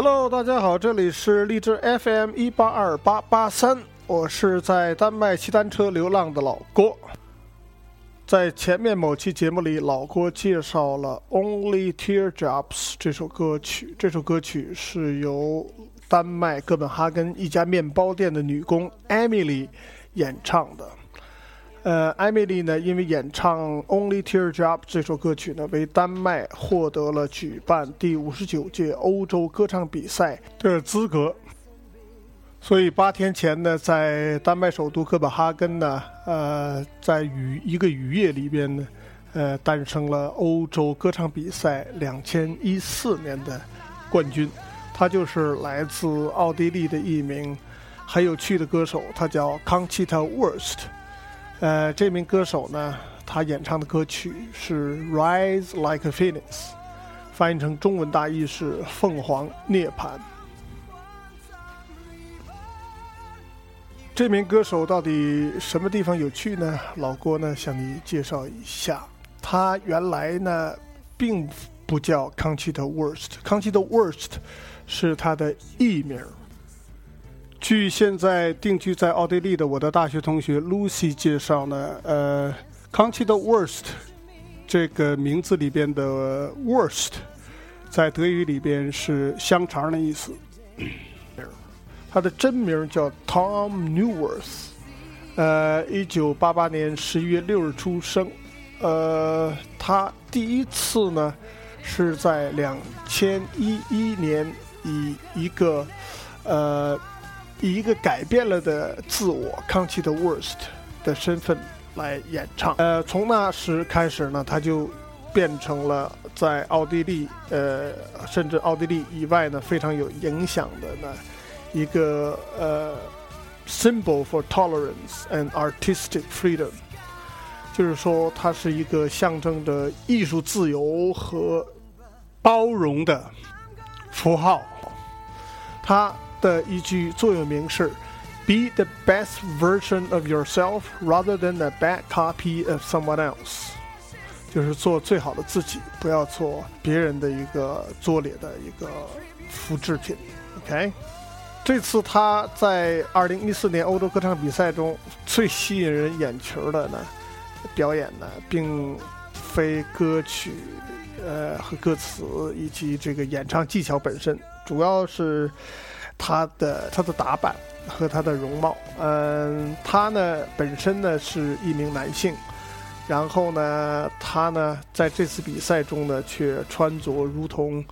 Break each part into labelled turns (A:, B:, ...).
A: Hello，大家好，这里是荔枝 FM 一八二八八三，我是在丹麦骑单车流浪的老郭。在前面某期节目里，老郭介绍了《Only Teardrops》这首歌曲。这首歌曲是由丹麦哥本哈根一家面包店的女工 Emily 演唱的。呃艾米丽呢，因为演唱《Only Teardrop》这首歌曲呢，为丹麦获得了举办第五十九届欧洲歌唱比赛的资格。所以八天前呢，在丹麦首都哥本哈根呢，呃，在雨一个雨夜里边呢，呃，诞生了欧洲歌唱比赛两千一四年的冠军，他就是来自奥地利的一名很有趣的歌手，他叫 Conchita Wurst。呃，这名歌手呢，他演唱的歌曲是《Rise Like a Phoenix》，翻译成中文大意是“凤凰涅槃”。这名歌手到底什么地方有趣呢？老郭呢向你介绍一下，他原来呢并不叫 Conchita Worst，Conchita Worst 是他的艺名。据现在定居在奥地利的我的大学同学 Lucy 介绍呢，呃，Conchita Wurst 这个名字里边的 Worst 在德语里边是香肠的意思。他的真名叫 Tom Newworth，呃，一九八八年十一月六日出生，呃，他第一次呢是在两千一一年以一个呃以一个改变了的自我康熙的 Worst 的身份来演唱，呃，从那时开始呢，他就变成了在奥地利，呃，甚至奥地利以外呢非常有影响的呢。一个呃，symbol for tolerance and artistic freedom，就是说它是一个象征着艺术自由和包容的符号。它的一句座右铭是：“Be the best version of yourself rather than a bad copy of someone else。”就是做最好的自己，不要做别人的一个拙劣的一个复制品。OK。这次他在二零一四年欧洲歌唱比赛中最吸引人眼球的呢表演呢，并非歌曲呃和歌词以及这个演唱技巧本身，主要是他的他的打扮和他的容貌。嗯，他呢本身呢是一名男性，然后呢他呢在这次比赛中呢却穿着如同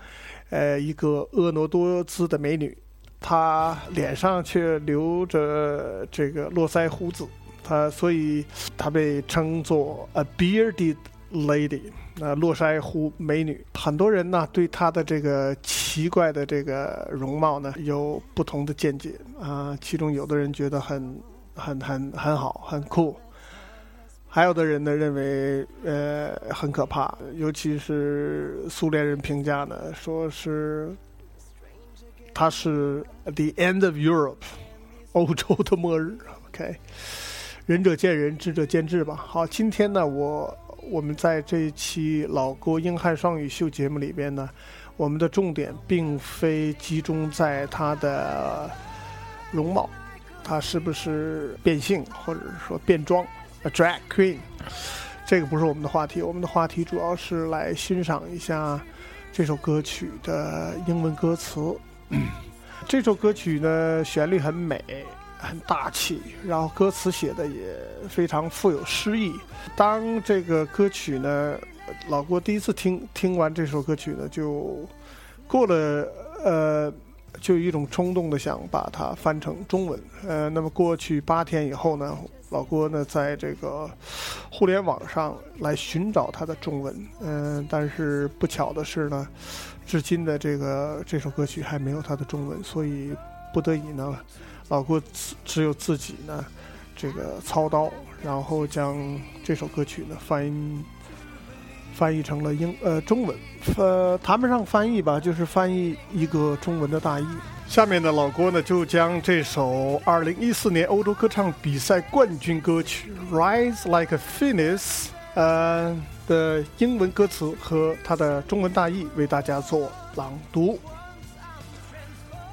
A: 呃一个婀娜多姿的美女。他脸上却留着这个络腮胡子，他所以他被称作 a bearded lady，那络腮胡美女。很多人呢对她的这个奇怪的这个容貌呢有不同的见解啊，其中有的人觉得很很很很好很酷，还有的人呢认为呃很可怕，尤其是苏联人评价呢说是。它是 The End of Europe，欧洲的末日。OK，仁者见仁，智者见智吧。好，今天呢，我我们在这一期老郭英汉双语秀节目里边呢，我们的重点并非集中在他的容貌，他是不是变性或者说变装，a drag queen，这个不是我们的话题。我们的话题主要是来欣赏一下这首歌曲的英文歌词。这首歌曲呢，旋律很美，很大气，然后歌词写的也非常富有诗意。当这个歌曲呢，老郭第一次听听完这首歌曲呢，就过了呃，就有一种冲动的想把它翻成中文。呃，那么过去八天以后呢，老郭呢在这个互联网上来寻找他的中文，嗯，但是不巧的是呢。至今的这个这首歌曲还没有他的中文，所以不得已呢，老郭只只有自己呢，这个操刀，然后将这首歌曲呢翻译翻译成了英呃中文，呃谈不上翻译吧，就是翻译一个中文的大意。下面的老郭呢就将这首2014年欧洲歌唱比赛冠军歌曲《Rise Like a Phoenix》呃。的英文歌词和它的中文大意为大家做朗读。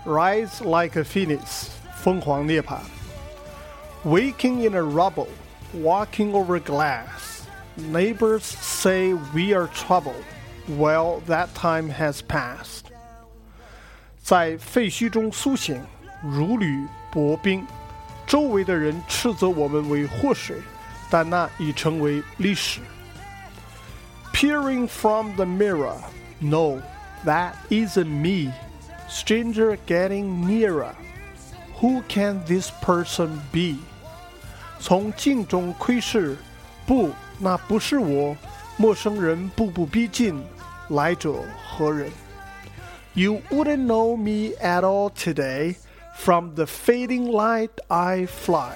A: Rise like a phoenix，凤凰涅槃。Waking in a rubble, walking over glass. Neighbors say we are trouble. Well, that time has passed. 在废墟中苏醒，如履薄冰。周围的人斥责我们为祸水，但那已成为历史。Peering from the mirror, no, that isn't me. Stranger getting nearer. Who can this person be? 从镜中窥视，不，那不是我。陌生人步步逼近，来者何人？You wouldn't know me at all today. From the fading light I fly.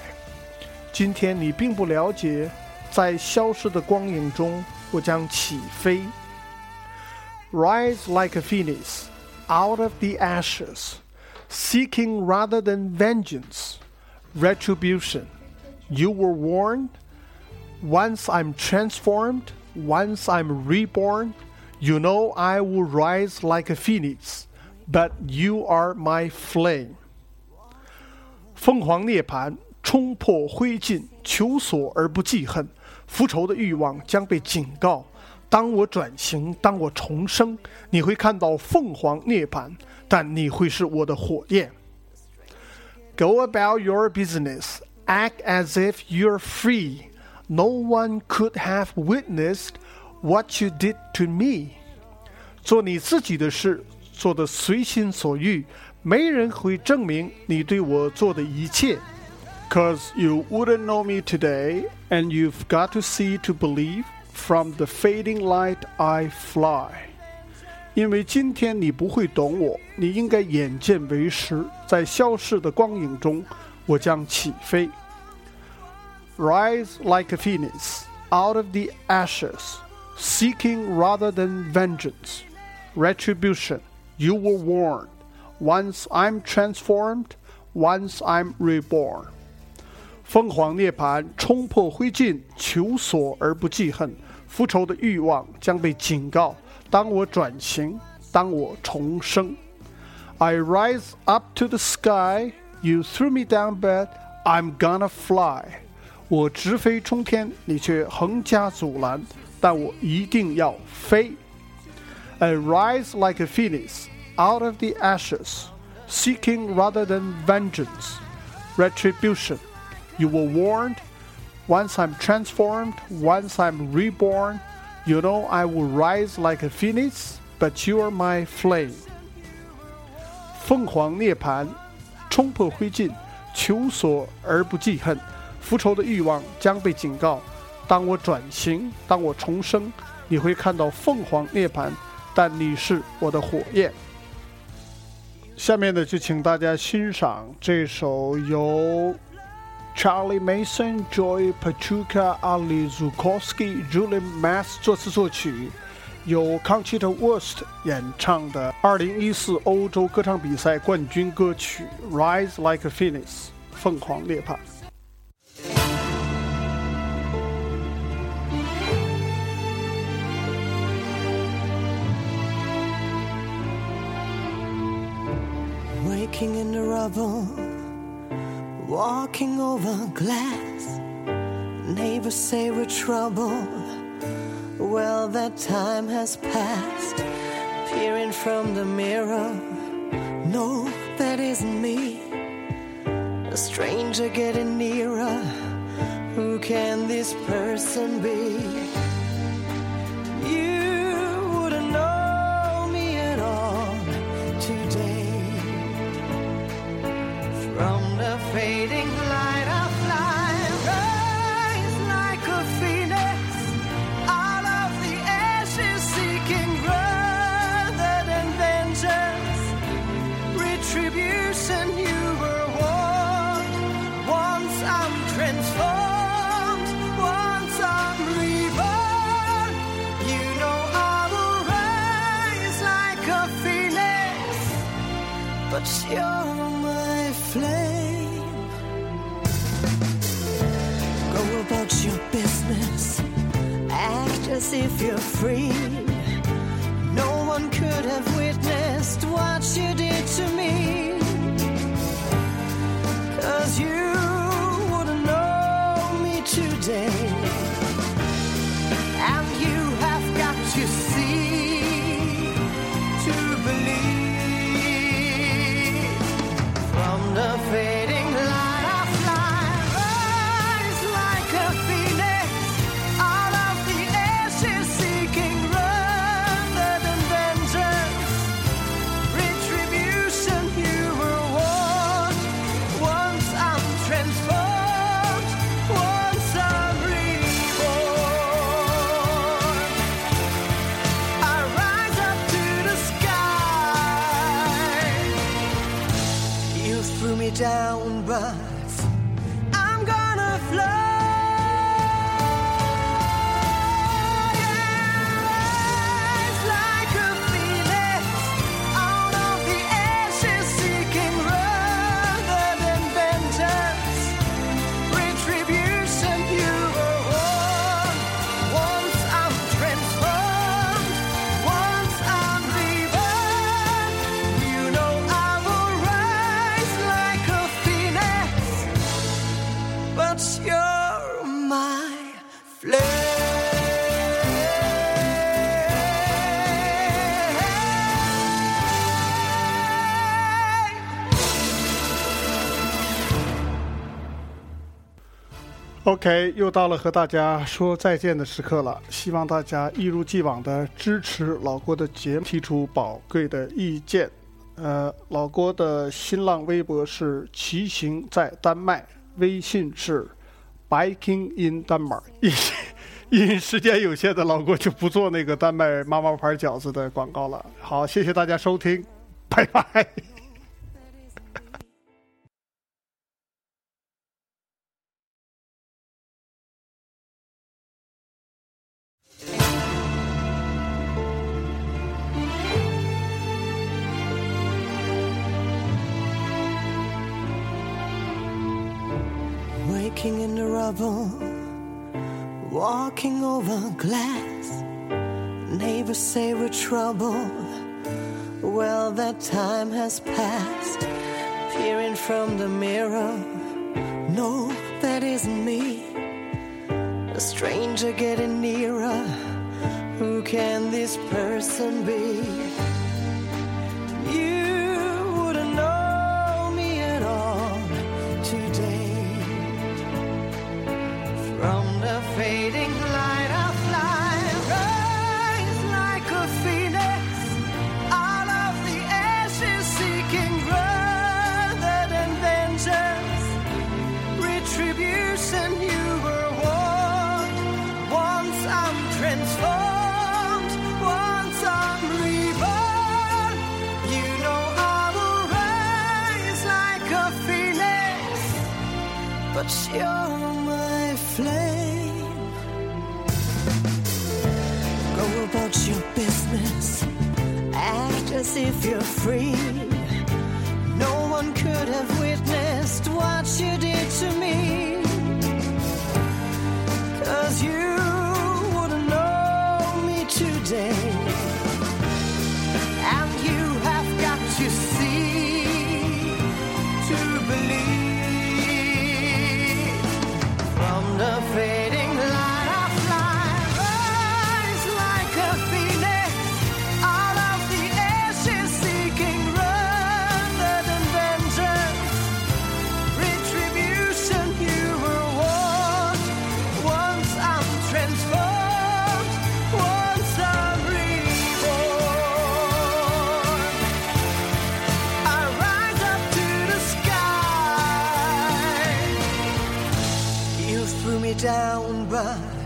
A: 今天你并不了解，在消失的光影中，我将起飞。Rise like a phoenix out of the ashes, seeking rather than vengeance, retribution. You were warned. Once I'm transformed, once I'm reborn, you know I will rise like a phoenix, but you are my flame. 凤凰涅槃，冲破灰烬，求索而不记恨，复仇的欲望将被警告。 当我转型，当我重生，你会看到凤凰涅槃，但你会是我的火焰。Go about your business, act as if you're free. No one could have witnessed what you did to me. 做你自己的事，做的随心所欲，没人会证明你对我做的一切。Cause you wouldn't know me today, and you've got to see to believe. From the fading light I fly，因为今天你不会懂我，你应该眼见为实，在消逝的光影中，我将起飞。Rise like a phoenix out of the ashes, seeking rather than vengeance, retribution. You were warned. Once I'm transformed, once I'm reborn. 凤凰涅槃，冲破灰烬，求索而不记恨。 复仇的欲望将被警告。当我转型，当我重生，I rise up to the sky. You threw me down, but I'm gonna fly. 我直飞冲天，你却横加阻拦，但我一定要飞。I rise like a phoenix out of the ashes, seeking rather than vengeance, retribution. You were warned Once I'm transformed, once I'm reborn, you know I will rise like a phoenix, but you are my flame. 凤凰涅槃，冲破灰烬，求索而不记恨，复仇的欲望将被警告。当我转型，当我重生，你会看到凤凰涅槃，但你是我的火焰。下面呢，就请大家欣赏这首由。Charlie Mason、Joy Pachuca、Ali Zukowski、Julian Mass 作词作曲，由 Conchita Wurst 演唱的2014欧洲歌唱比赛冠军歌曲《Rise Like a Phoenix》凤凰涅槃。
B: Waking in the rubble walking over glass. Neighbors say we're trouble. Well, that time has passed. Peering from the mirror, no, that isn't me. A stranger getting about your business, act as if you're free.
A: OK，又到了和大家说再见的时刻了，希望大家一如既往的支持老郭的节目，提出宝贵的意见。呃，老郭的新浪微博是骑行在丹麦，微信是 Biking in Denmark。因因 时间有限的老郭就不做那个丹麦妈妈牌饺子的广告了。好，谢谢大家收听，拜拜。
B: Waking in the rubble, walking over glass. Neighbors say we're trouble. Well, that time has passed. Peering from the mirror, no, that isn't me. A stranger getting nearer. Who can this person be? But you're my flame. Go about your business, act as if you're free. No one could have witnessed what you did to me. Cause you wouldn't know me today. lugar